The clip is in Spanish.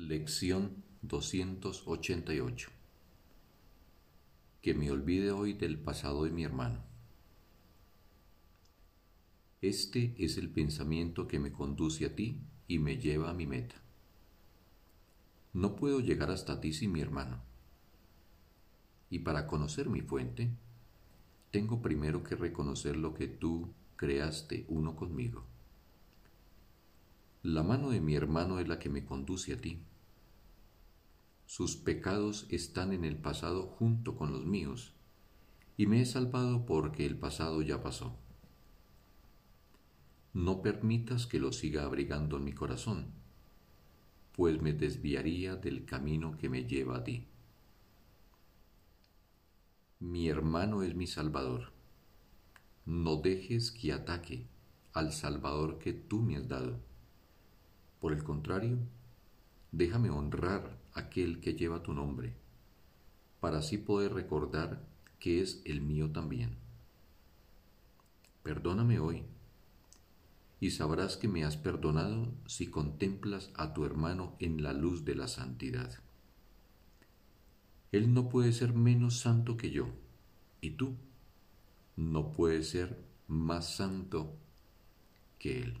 Lección 288 Que me olvide hoy del pasado de mi hermano. Este es el pensamiento que me conduce a ti y me lleva a mi meta. No puedo llegar hasta ti sin mi hermano. Y para conocer mi fuente, tengo primero que reconocer lo que tú creaste uno conmigo. La mano de mi hermano es la que me conduce a ti. Sus pecados están en el pasado junto con los míos, y me he salvado porque el pasado ya pasó. No permitas que lo siga abrigando en mi corazón, pues me desviaría del camino que me lleva a ti. Mi hermano es mi Salvador. No dejes que ataque al Salvador que tú me has dado. Por el contrario, déjame honrar aquel que lleva tu nombre, para así poder recordar que es el mío también. Perdóname hoy, y sabrás que me has perdonado si contemplas a tu hermano en la luz de la santidad. Él no puede ser menos santo que yo, y tú no puedes ser más santo que Él.